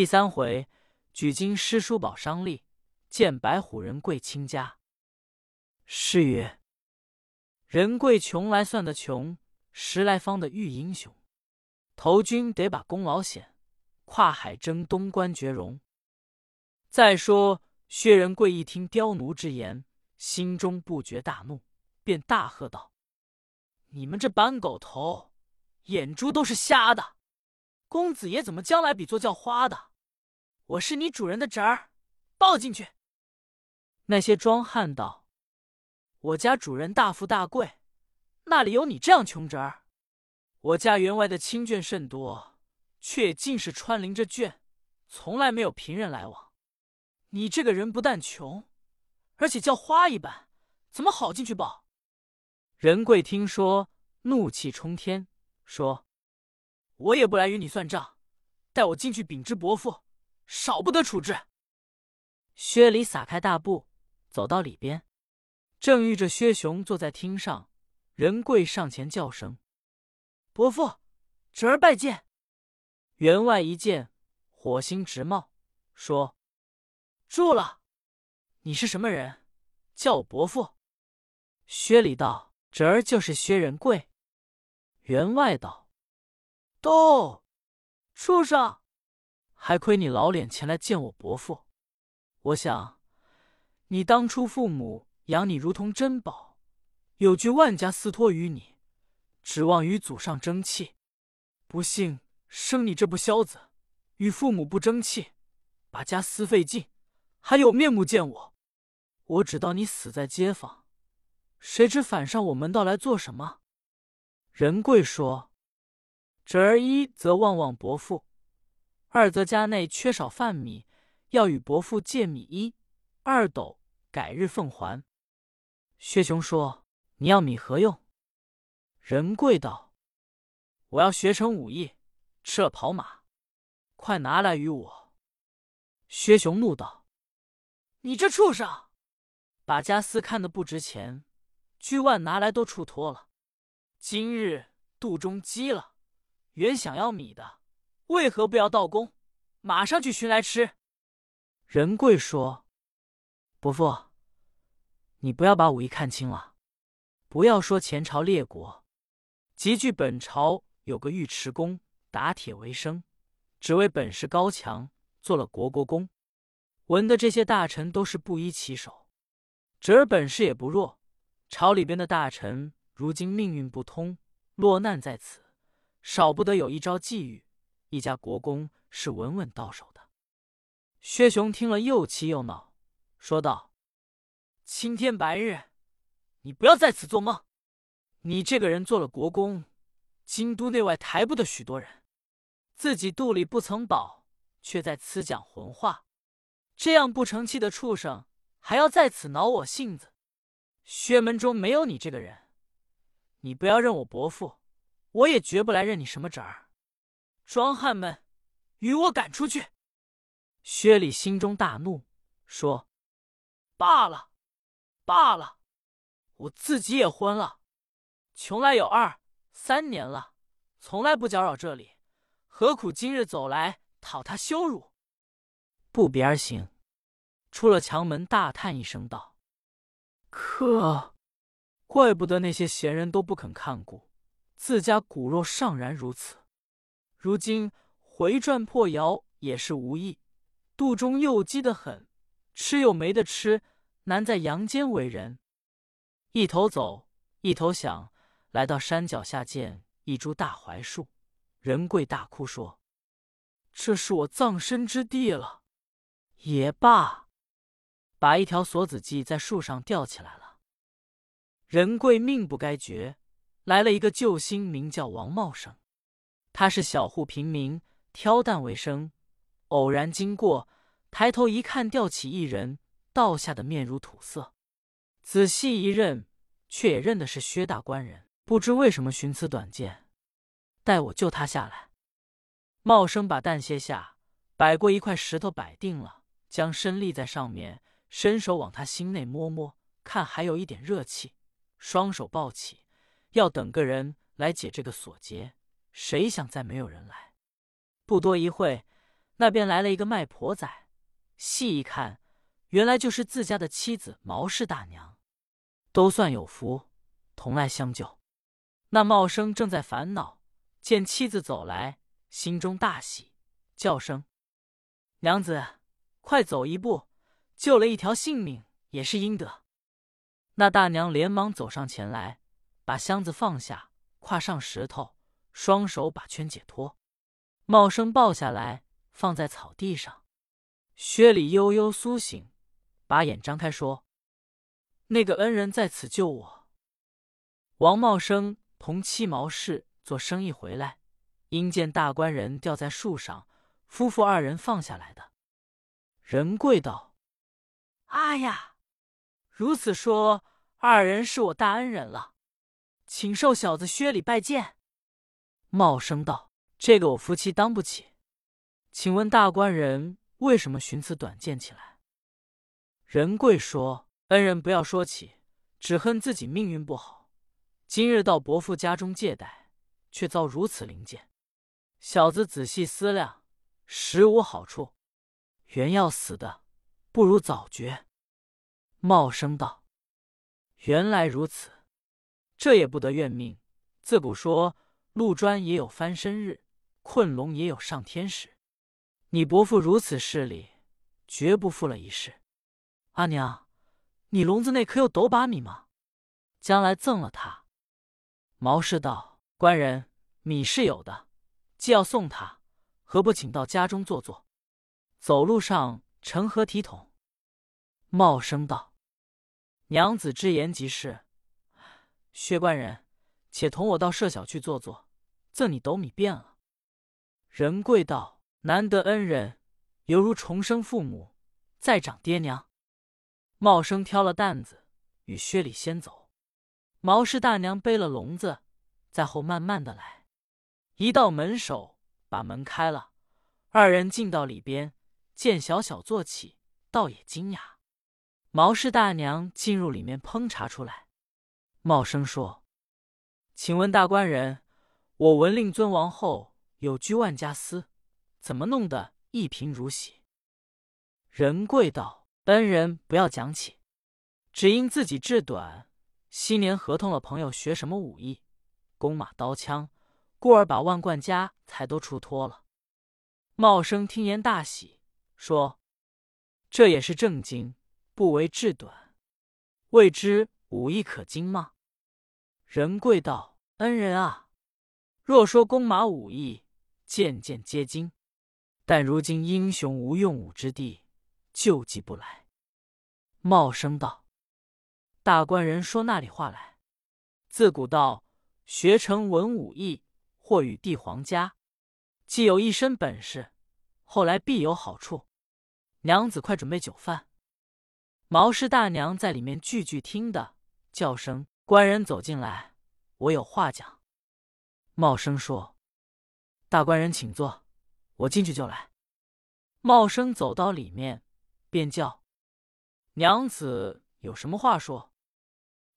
第三回，举金诗书宝商利，见白虎人贵亲家。诗曰：人贵穷来算得穷，十来方的玉英雄。投军得把功劳显，跨海征东关绝荣。再说薛仁贵一听刁奴之言，心中不觉大怒，便大喝道：“你们这板狗头，眼珠都是瞎的！公子爷怎么将来比作叫花的？我是你主人的侄儿，抱进去！”那些庄汉道：“我家主人大富大贵，那里有你这样穷侄儿？我家员外的亲眷甚多，却尽是穿林着眷，从来没有平人来往。”你这个人不但穷，而且叫花一般，怎么好进去抱？仁贵听说，怒气冲天，说：“我也不来与你算账，带我进去禀知伯父，少不得处置。”薛礼撒开大步，走到里边，正遇着薛雄坐在厅上，仁贵上前叫声：“伯父，侄儿拜见。”员外一见，火星直冒，说。住了！你是什么人？叫我伯父。薛礼道：“侄儿就是薛仁贵。”员外道：“都畜生！还亏你老脸前来见我伯父。我想，你当初父母养你如同珍宝，有句万家私托于你，指望与祖上争气。不幸生你这不孝子，与父母不争气，把家私费尽。”还有面目见我？我只道你死在街坊，谁知反上我门道来做什么？仁贵说：“侄儿一则望望伯父，二则家内缺少饭米，要与伯父借米一二斗，改日奉还。”薛雄说：“你要米何用？”仁贵道：“我要学成武艺，吃了跑马，快拿来与我。”薛雄怒道。你这畜生，把家私看得不值钱，巨万拿来都处脱了。今日肚中饥了，原想要米的，为何不要到宫，马上去寻来吃？仁贵说：“伯父，你不要把武艺看轻了。不要说前朝列国，即据本朝有个尉迟恭，打铁为生，只为本事高强，做了国国公。”闻的这些大臣都是不依其手，侄儿本事也不弱。朝里边的大臣如今命运不通，落难在此，少不得有一招际遇。一家国公是稳稳到手的。薛雄听了又气又恼，说道：“青天白日，你不要在此做梦！你这个人做了国公，京都内外抬不得许多人，自己肚里不曾饱，却在此讲混话。”这样不成器的畜生，还要在此恼我性子？薛门中没有你这个人，你不要认我伯父，我也绝不来认你什么侄儿。庄汉们，与我赶出去！薛礼心中大怒，说：“罢了，罢了，我自己也昏了，穷来有二三年了，从来不搅扰这里，何苦今日走来讨他羞辱？”不别而行，出了墙门，大叹一声道：“可怪不得那些闲人都不肯看顾，自家骨肉尚然如此，如今回转破窑也是无益，肚中又饥得很，吃又没得吃，难在阳间为人。”一头走，一头想，来到山脚下，见一株大槐树，仁贵大哭说：“这是我葬身之地了。”也罢，把一条锁子系在树上吊起来了。仁贵命不该绝，来了一个救星，名叫王茂生。他是小户平民，挑担为生。偶然经过，抬头一看，吊起一人，倒下的面如土色。仔细一认，却也认的是薛大官人。不知为什么寻此短见，待我救他下来。茂生把担卸下，摆过一块石头，摆定了。将身立在上面，伸手往他心内摸摸，看还有一点热气，双手抱起，要等个人来解这个锁结。谁想再没有人来，不多一会，那边来了一个卖婆仔，细一看，原来就是自家的妻子毛氏大娘，都算有福，同来相救。那茂生正在烦恼，见妻子走来，心中大喜，叫声：“娘子，快走一步，救了一条性命也是应得。”那大娘连忙走上前来，把箱子放下，跨上石头，双手把圈解脱。茂生抱下来，放在草地上。薛礼悠悠苏醒，把眼张开，说：“那个恩人在此救我。”王茂生。同七毛氏做生意回来，因见大官人吊在树上，夫妇二人放下来的。仁贵道：“啊呀，如此说，二人是我大恩人了，请受小子薛礼拜见。”茂生道：“这个我夫妻当不起，请问大官人为什么寻此短见起来？”仁贵说：“恩人不要说起，只恨自己命运不好。”今日到伯父家中借贷，却遭如此灵剑。小子仔细思量，实无好处。原要死的，不如早绝。茂生道：“原来如此，这也不得怨命。自古说，路砖也有翻身日，困龙也有上天时。你伯父如此势力，绝不负了一世。阿娘，你笼子内可有斗把米吗？将来赠了他。”毛氏道：“官人，米是有的，既要送他，何不请到家中坐坐？走路上成何体统？”茂生道：“娘子之言极是。薛官人，且同我到舍小去坐坐，赠你斗米便了。”仁贵道：“难得恩人，犹如重生父母，再长爹娘。”茂生挑了担子，与薛礼先走。毛氏大娘背了笼子，在后慢慢的来。一到门首，把门开了，二人进到里边，见小小坐起，倒也惊讶。毛氏大娘进入里面烹茶出来。茂生说：“请问大官人，我闻令尊王后有居万家私，怎么弄得一贫如洗？”仁贵道：“恩人不要讲起，只因自己志短。”昔年合同了朋友学什么武艺，弓马刀枪，故而把万贯家财都出脱了。茂生听言大喜，说：“这也是正经，不为志短。未知武艺可精吗？”仁贵道：“恩人啊，若说弓马武艺，件件皆精，但如今英雄无用武之地，救济不来。”茂生道。大官人说那里话来？自古道，学成文武艺，或与帝皇家，既有一身本事，后来必有好处。娘子快准备酒饭。毛氏大娘在里面句句听的，叫声官人走进来，我有话讲。茂生说：“大官人请坐，我进去就来。”茂生走到里面，便叫娘子有什么话说。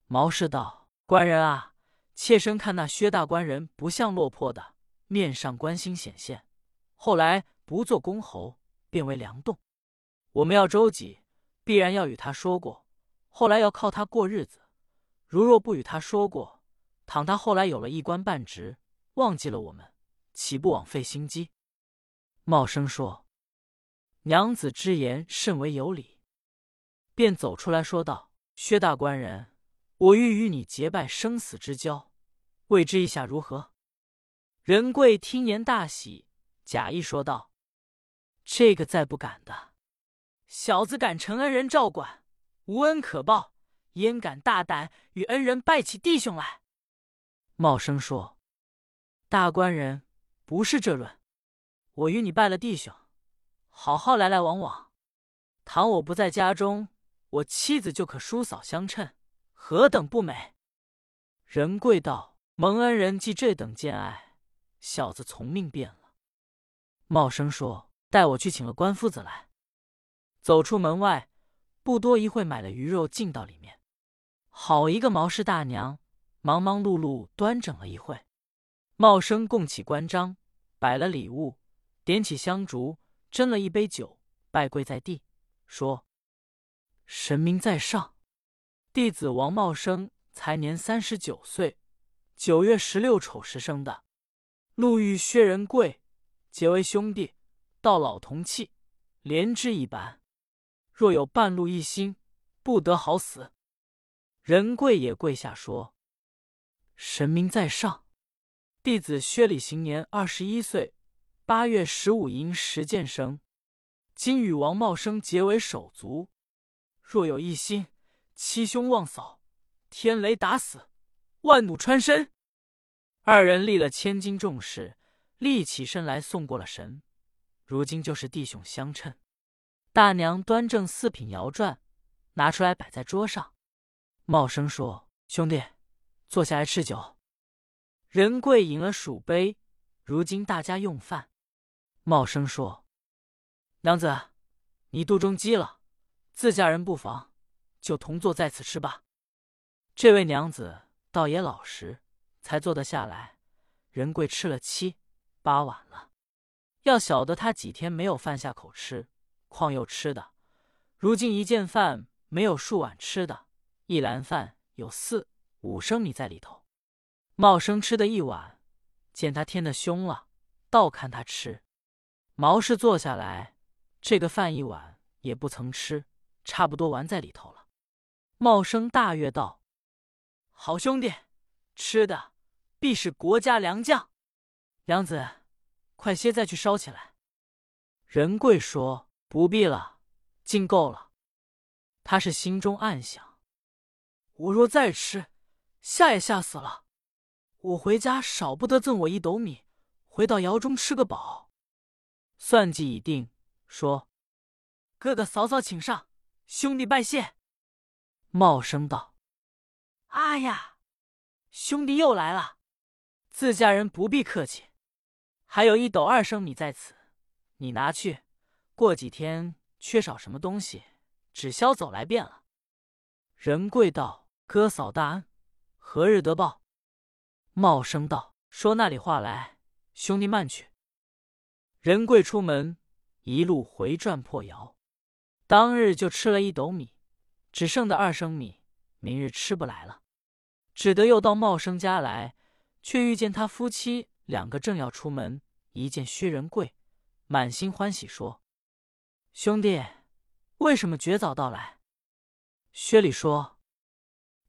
毛氏道：“官人啊，妾身看那薛大官人不像落魄的，面上关心显现。后来不做公侯，变为梁栋。我们要周济，必然要与他说过。后来要靠他过日子。如若不与他说过，倘他后来有了一官半职，忘记了我们，岂不枉费心机？”茂生说：“娘子之言甚为有理。”便走出来说道：“薛大官人。”我欲与你结拜生死之交，未知意下如何？仁贵听言大喜，假意说道：“这个再不敢的。小子敢承恩人照管，无恩可报，焉敢大胆与恩人拜起弟兄来？”茂生说：“大官人不是这论，我与你拜了弟兄，好好来来往往。倘我不在家中，我妻子就可叔嫂相称。”何等不美！仁贵道：“蒙恩人既这等见爱，小子从命便了。”茂生说：“带我去请了官夫子来。”走出门外，不多一会，买了鱼肉进到里面。好一个毛氏大娘，忙忙碌碌端整了一会。茂生供起关张，摆了礼物，点起香烛，斟了一杯酒，拜跪在地，说：“神明在上，弟子王茂生才年三十九岁，九月十六丑时生的，路遇薛仁贵，结为兄弟，到老同气，连枝一般。若有半路一心，不得好死。”仁贵也跪下说：“神明在上，弟子薛礼行年二十一岁。”八月十五寅时见生，今与王茂生结为手足。若有一心，欺兄妄嫂，天雷打死，万弩穿身。二人立了千斤重事，立起身来送过了神。如今就是弟兄相称。大娘端正四品摇传，拿出来摆在桌上。茂生说：“兄弟，坐下来吃酒。”仁贵饮了数杯。如今大家用饭。茂生说：“娘子，你肚中饥了，自家人不妨，就同坐在此吃吧。”这位娘子倒也老实，才坐得下来。仁贵吃了七八碗了，要晓得他几天没有饭下口吃，况又吃的。如今一见饭没有数碗吃的，一篮饭有四五升米在里头。茂生吃的一碗，见他添的凶了，倒看他吃。毛氏坐下来，这个饭一碗也不曾吃，差不多完在里头了。茂生大悦道：“好兄弟，吃的必是国家良将。娘子，快些再去烧起来。”仁贵说：“不必了，尽够了。”他是心中暗想：“我若再吃，吓也吓死了。我回家少不得赠我一斗米，回到窑中吃个饱。”算计已定，说：“哥哥嫂嫂请上，兄弟拜谢。”茂生道：“哎呀，兄弟又来了，自家人不必客气。还有一斗二升米在此，你拿去。过几天缺少什么东西，只消走来便了。”仁贵道：“哥嫂大恩，何日得报？”茂生道：“说那里话来，兄弟慢去。”仁贵出门，一路回转破窑，当日就吃了一斗米，只剩的二升米，明日吃不来了，只得又到茂生家来，却遇见他夫妻两个正要出门，一见薛仁贵，满心欢喜，说：“兄弟，为什么绝早到来？”薛礼说：“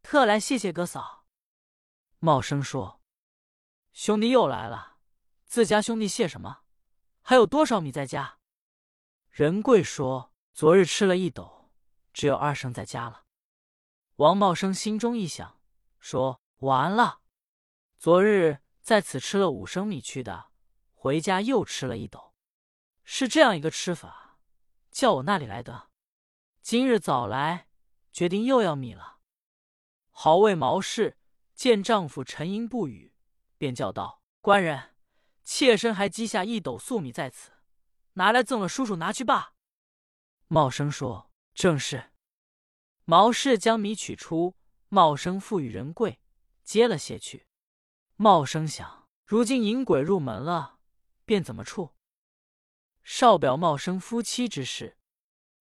特来谢谢哥嫂。”茂生说：“兄弟又来了，自家兄弟谢什么？”还有多少米在家？仁贵说：“昨日吃了一斗，只有二升在家了。”王茂生心中一想，说：“完了！昨日在此吃了五升米去的，回家又吃了一斗，是这样一个吃法，叫我那里来的？今日早来，决定又要米了。”好为毛氏见丈夫沉吟不语，便叫道：“官人。”妾身还积下一斗粟米在此，拿来赠了叔叔拿去罢。茂生说：“正是。”毛氏将米取出，茂生付与仁贵，接了些去。茂生想：如今淫鬼入门了，便怎么处？少表茂生夫妻之事。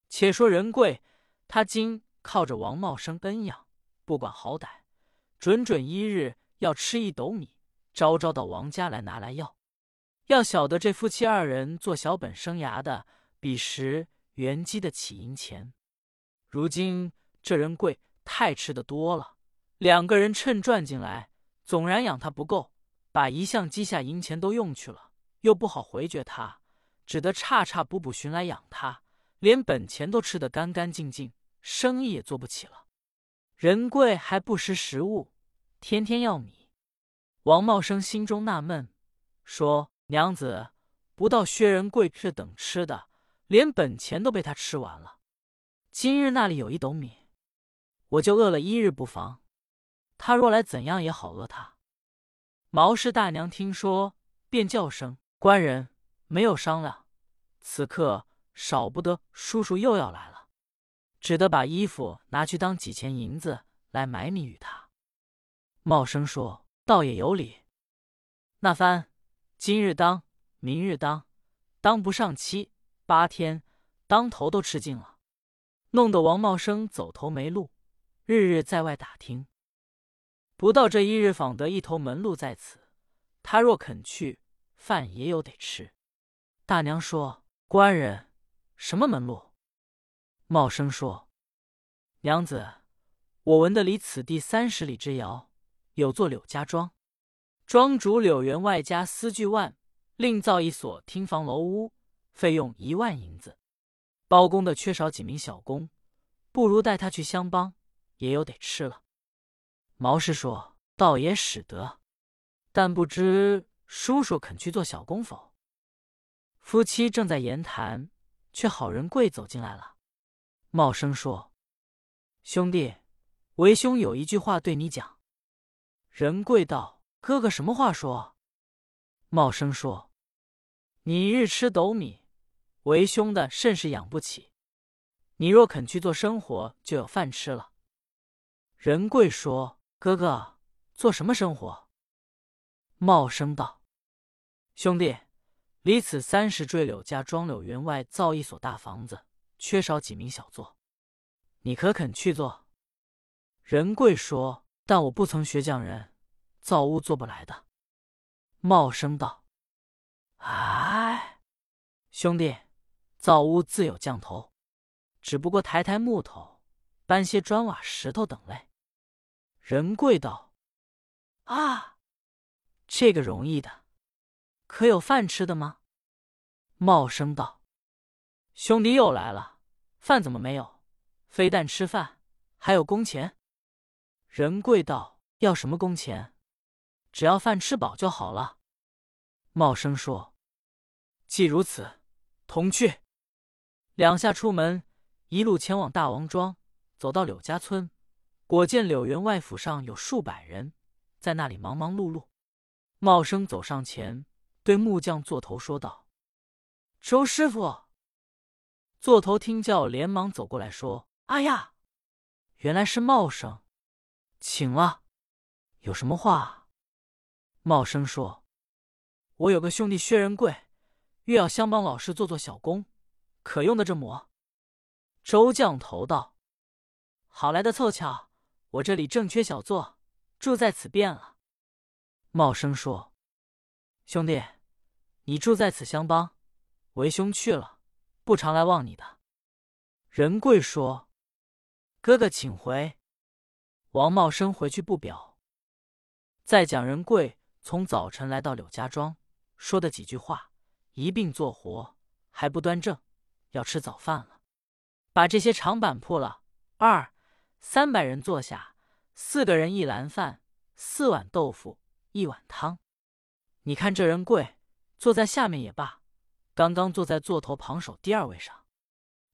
且说仁贵，他今靠着王茂生恩养，不管好歹，准准一日要吃一斗米，朝朝到王家来拿来要。要晓得这夫妻二人做小本生涯的，彼时原积的起银钱。如今这人贵太吃的多了，两个人趁赚进来，总然养他不够，把一向积下银钱都用去了，又不好回绝他，只得差差补补寻来养他，连本钱都吃得干干净净，生意也做不起了。人贵还不识时务，天天要米。王茂生心中纳闷，说。娘子，不到薛仁贵这等吃的，连本钱都被他吃完了。今日那里有一斗米，我就饿了一日不妨。他若来，怎样也好饿他。毛氏大娘听说，便叫声官人，没有商量。此刻少不得叔叔又要来了，只得把衣服拿去当几钱银子来买米与他。茂生说：“倒也有理。”那番。今日当，明日当，当不上期，八天，当头都吃尽了，弄得王茂生走投没路，日日在外打听。不到这一日，访得一头门路在此，他若肯去，饭也有得吃。大娘说：“官人，什么门路？”茂生说：“娘子，我闻得离此地三十里之遥，有座柳家庄，庄主柳员外家私巨万，另造一所厅房楼屋，费用一万银子。包公的缺少几名小工，不如带他去相帮，也有得吃了。”毛氏说：“倒也使得，但不知叔叔肯去做小工否？”夫妻正在言谈，却好人贵走进来了。茂生说：“兄弟，为兄有一句话对你讲。”仁贵道：“哥哥什么话说？”茂生说：“你日吃斗米，为兄的甚是养不起。你若肯去做生活，就有饭吃了。”仁贵说：“哥哥做什么生活？”茂生道：“兄弟。”离此三十坠柳家庄柳园外造一所大房子，缺少几名小作，你可肯去做？仁贵说：“但我不曾学匠人，造屋做不来的。”茂生道：“哎，兄弟，造屋自有匠头，只不过抬抬木头，搬些砖瓦石头等类。”仁贵道：“啊，这个容易的。”可有饭吃的吗？茂生道：“兄弟又来了，饭怎么没有？非但吃饭，还有工钱。”仁贵道：“要什么工钱？只要饭吃饱就好了。”茂生说：“既如此，同去。”两下出门，一路前往大王庄，走到柳家村，果见柳员外府上有数百人，在那里忙忙碌碌。茂生走上前。对木匠座头说道：“周师傅。”座头听叫，连忙走过来说：“哎呀，原来是茂生，请了。有什么话？”茂生说：“我有个兄弟薛仁贵，欲要相帮老师做做小工，可用的这馍。”周将头道：“好来的凑巧，我这里正缺小作，住在此便了。”茂生说：“兄弟。”你住在此相帮，为兄去了，不常来望你的。仁贵说：“哥哥请回。”王茂生回去不表。再讲仁贵从早晨来到柳家庄，说的几句话，一并做活，还不端正，要吃早饭了。把这些长板铺了，二三百人坐下，四个人一篮饭，四碗豆腐，一碗汤。你看这仁贵。坐在下面也罢，刚刚坐在座头旁首第二位上，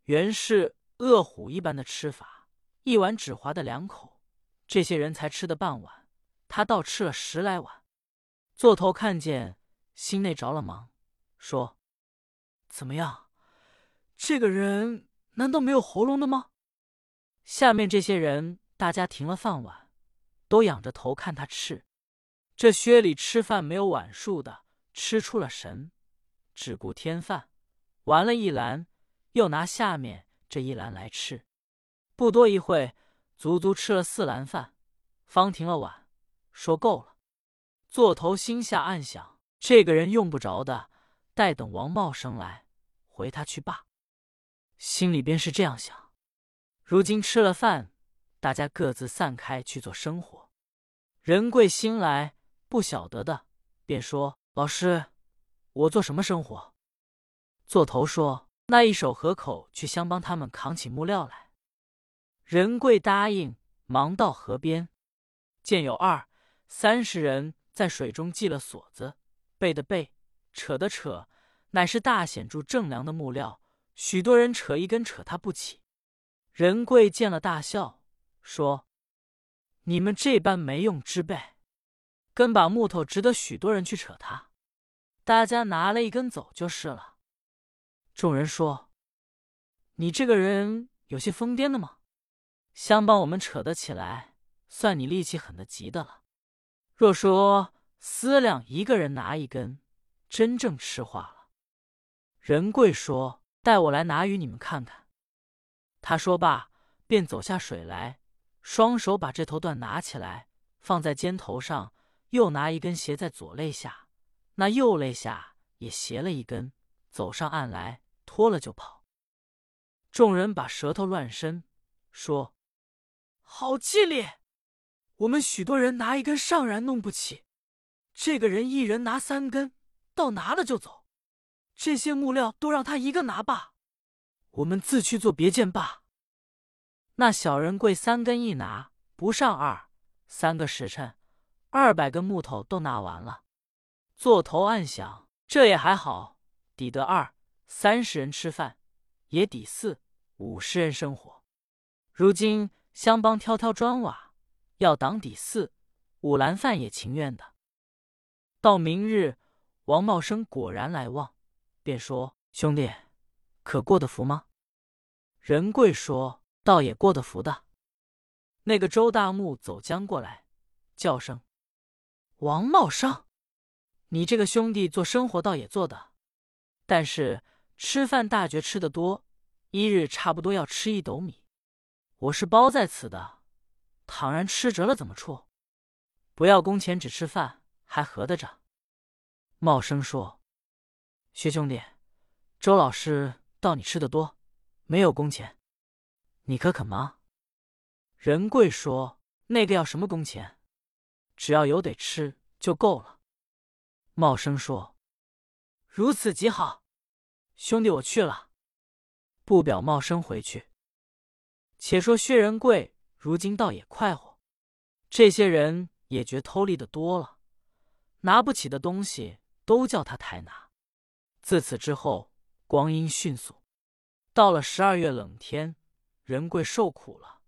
原是饿虎一般的吃法，一碗只划的两口，这些人才吃的半碗，他倒吃了十来碗。座头看见，心内着了忙，说：“怎么样？这个人难道没有喉咙的吗？”下面这些人大家停了饭碗，都仰着头看他吃。这薛里吃饭没有碗数的。吃出了神，只顾添饭，完了一篮，又拿下面这一篮来吃。不多一会，足足吃了四篮饭，方停了碗，说够了。座头心下暗想：这个人用不着的，待等王茂生来，回他去罢。心里边是这样想。如今吃了饭，大家各自散开去做生活。仁贵新来不晓得的，便说。老师，我做什么生活？座头说：“那一手河口去相帮他们扛起木料来。”仁贵答应，忙到河边，见有二三十人在水中系了锁子，背的背，扯的扯，乃是大显著正梁的木料。许多人扯一根，扯他不起。仁贵见了，大笑说：“你们这般没用之辈！”根把木头值得许多人去扯它，大家拿了一根走就是了。众人说：“你这个人有些疯癫的吗？相帮我们扯得起来，算你力气狠的极的了。若说思量一个人拿一根，真正吃化了。”仁贵说：“带我来拿与你们看看。”他说罢，便走下水来，双手把这头缎拿起来，放在肩头上，又拿一根斜在左肋下，那右肋下也斜了一根，走上岸来，脱了就跑。众人把舌头乱伸，说：“好气力！我们许多人拿一根尚然弄不起，这个人一人拿三根，到拿了就走。这些木料都让他一个拿罢，我们自去做别件罢。”那小人贵三根一拿，不上二三个时辰，二百根木头都拿完了。坐头暗想：这也还好，抵得二三十人吃饭。也抵四五十人生活。如今乡帮挑挑砖瓦，要挡底四五兰饭也情愿的。到明日，王茂生果然来望，便说：“兄弟，可过得服吗？”仁贵说：“倒也过得服的。”那个周大木走将过来，叫声：“王茂生，你这个兄弟做生活倒也做的，但是……”吃饭大觉吃得多，一日差不多要吃一斗米。我是包在此的，倘然吃折了怎么处？不要工钱只吃饭，还合得着？茂生说：“薛兄弟，周老师道你吃的多，没有工钱，你可肯吗？”仁贵说：“那个要什么工钱？只要有得吃就够了。”茂生说：“如此极好。”兄弟，我去了。不表茂生回去。且说薛仁贵如今倒也快活，这些人也觉偷利的多了，拿不起的东西都叫他抬拿。自此之后，光阴迅速，到了十二月冷天，仁贵受苦了，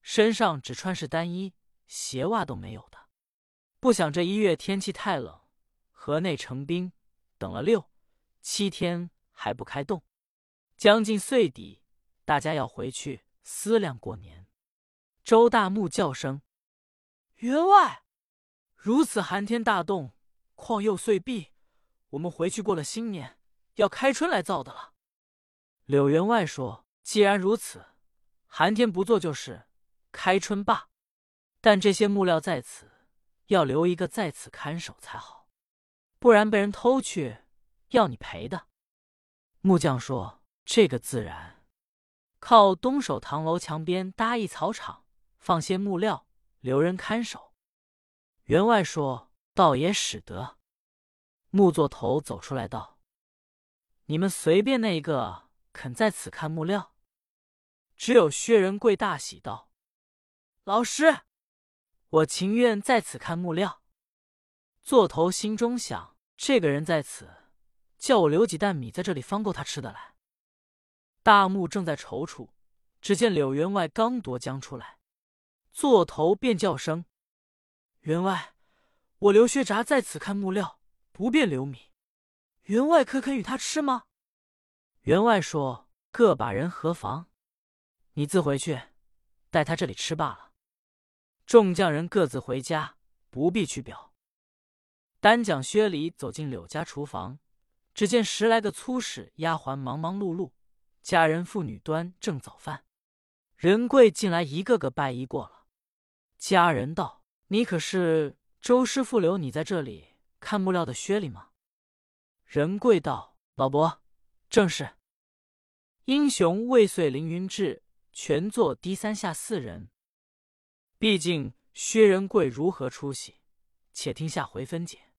身上只穿是单衣，鞋袜都没有的。不想这一月天气太冷，河内成冰，等了六七天。还不开动，将近岁底，大家要回去思量过年。周大木叫声：“员外，如此寒天大冻，况又岁毕，我们回去过了新年，要开春来造的了。”柳员外说：“既然如此，寒天不做就是开春罢。但这些木料在此，要留一个在此看守才好，不然被人偷去，要你赔的。”木匠说：“这个自然，靠东首唐楼墙边搭一草场，放些木料，留人看守。”员外说：“倒也使得。”木作头走出来道：“你们随便那一个肯在此看木料？”只有薛仁贵大喜道：“老师，我情愿在此看木料。”座头心中想：这个人在此。叫我留几担米在这里，方够他吃的来。大木正在踌躇，只见柳员外刚夺将出来，座头便叫声：“员外，我刘薛札在此看木料，不便留米。员外可肯与他吃吗？”员外说：“各把人何妨？你自回去，待他这里吃罢了。”众匠人各自回家，不必去表。单讲薛礼走进柳家厨房。只见十来个粗使丫鬟忙忙碌碌，家人妇女端正早饭。仁贵进来，一个个拜揖过了。家人道：“你可是周师傅留你在这里看木料的薛礼吗？”仁贵道：“老伯，正是。”英雄未遂凌云志，全坐低三下四人。毕竟薛仁贵如何出息，且听下回分解。